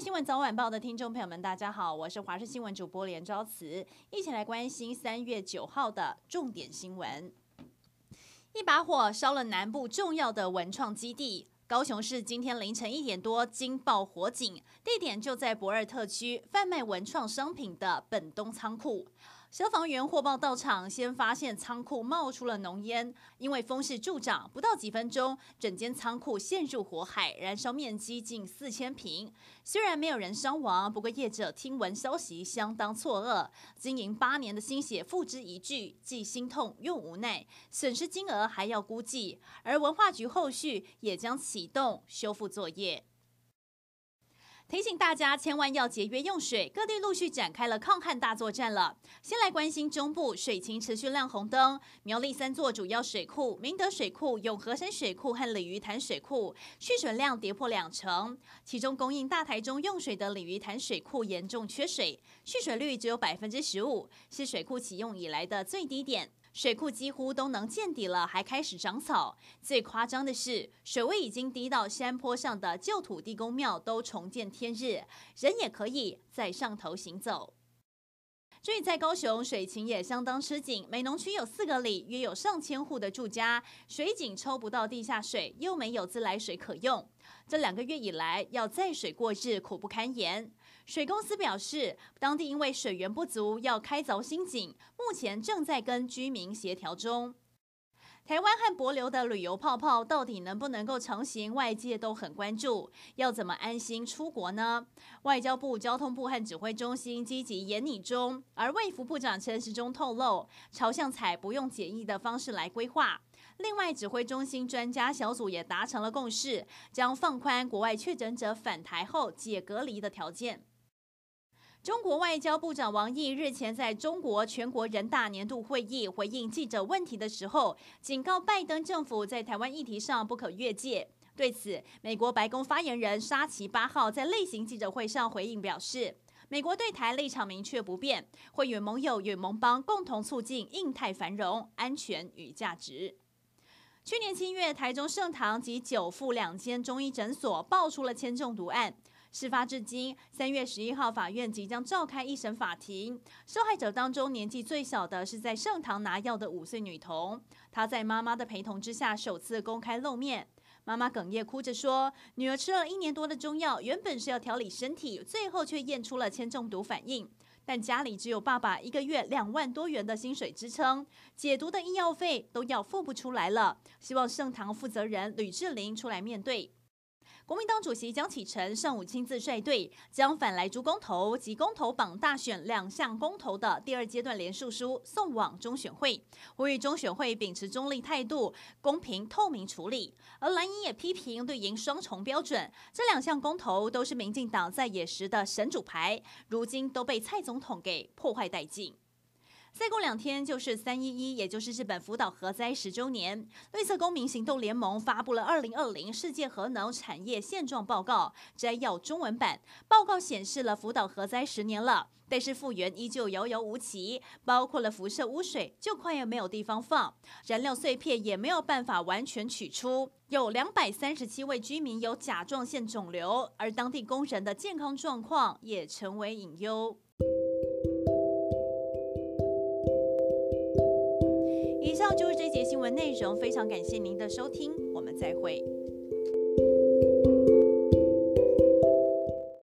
新闻早晚报的听众朋友们，大家好，我是华视新闻主播连昭慈，一起来关心三月九号的重点新闻。一把火烧了南部重要的文创基地，高雄市今天凌晨一点多惊爆火警，地点就在博尔特区贩卖文创商品的本东仓库。消防员获报到场，先发现仓库冒出了浓烟，因为风势助长，不到几分钟，整间仓库陷入火海，燃烧面积近四千坪。虽然没有人伤亡，不过业者听闻消息相当错愕，经营八年的心血付之一炬，既心痛又无奈，损失金额还要估计，而文化局后续也将启动修复作业。提醒大家，千万要节约用水。各地陆续展开了抗旱大作战了。先来关心中部，水情持续亮红灯。苗栗三座主要水库——明德水库、永和山水库和鲤鱼潭水库，蓄水量跌破两成。其中，供应大台中用水的鲤鱼潭水库严重缺水，蓄水率只有百分之十五，是水库启用以来的最低点。水库几乎都能见底了，还开始长草。最夸张的是，水位已经低到山坡上的旧土地公庙都重见天日，人也可以在上头行走。至于在高雄，水情也相当吃紧。美浓区有四个里，约有上千户的住家，水井抽不到地下水，又没有自来水可用。这两个月以来，要再水过日，苦不堪言。水公司表示，当地因为水源不足，要开凿新井，目前正在跟居民协调中。台湾和帛琉的旅游泡泡到底能不能够成行？外界都很关注。要怎么安心出国呢？外交部、交通部和指挥中心积极研拟中，而卫福部长陈时中透露，朝向采不用检疫的方式来规划。另外，指挥中心专家小组也达成了共识，将放宽国外确诊者返台后解隔离的条件。中国外交部长王毅日前在中国全国人大年度会议回应记者问题的时候，警告拜登政府在台湾议题上不可越界。对此，美国白宫发言人沙奇八号在例行记者会上回应表示，美国对台立场明确不变，会与盟友与盟邦共同促进印太繁荣、安全与价值。去年七月，台中圣堂及九富两间中医诊所爆出了铅中毒案。事发至今，三月十一号，法院即将召开一审法庭。受害者当中，年纪最小的是在盛堂拿药的五岁女童。她在妈妈的陪同之下，首次公开露面。妈妈哽咽哭着说：“女儿吃了一年多的中药，原本是要调理身体，最后却验出了铅中毒反应。但家里只有爸爸一个月两万多元的薪水支撑，解毒的医药费都要付不出来了。希望盛堂负责人吕志玲出来面对。”国民党主席江启臣上午亲自率队，将反来猪公投及公投榜大选两项公投的第二阶段连署书送往中选会，呼吁中选会秉持中立态度，公平透明处理。而蓝营也批评绿营双重标准，这两项公投都是民进党在野时的神主牌，如今都被蔡总统给破坏殆尽。再过两天就是三一一，也就是日本福岛核灾十周年。绿色公民行动联盟发布了《二零二零世界核能产业现状报告》摘要中文版。报告显示了福岛核灾十年了，但是复原依旧遥遥无期，包括了辐射污水就快要没有地方放，燃料碎片也没有办法完全取出，有两百三十七位居民有甲状腺肿瘤，而当地工人的健康状况也成为隐忧。上就是这节新闻内容，非常感谢您的收听，我们再会。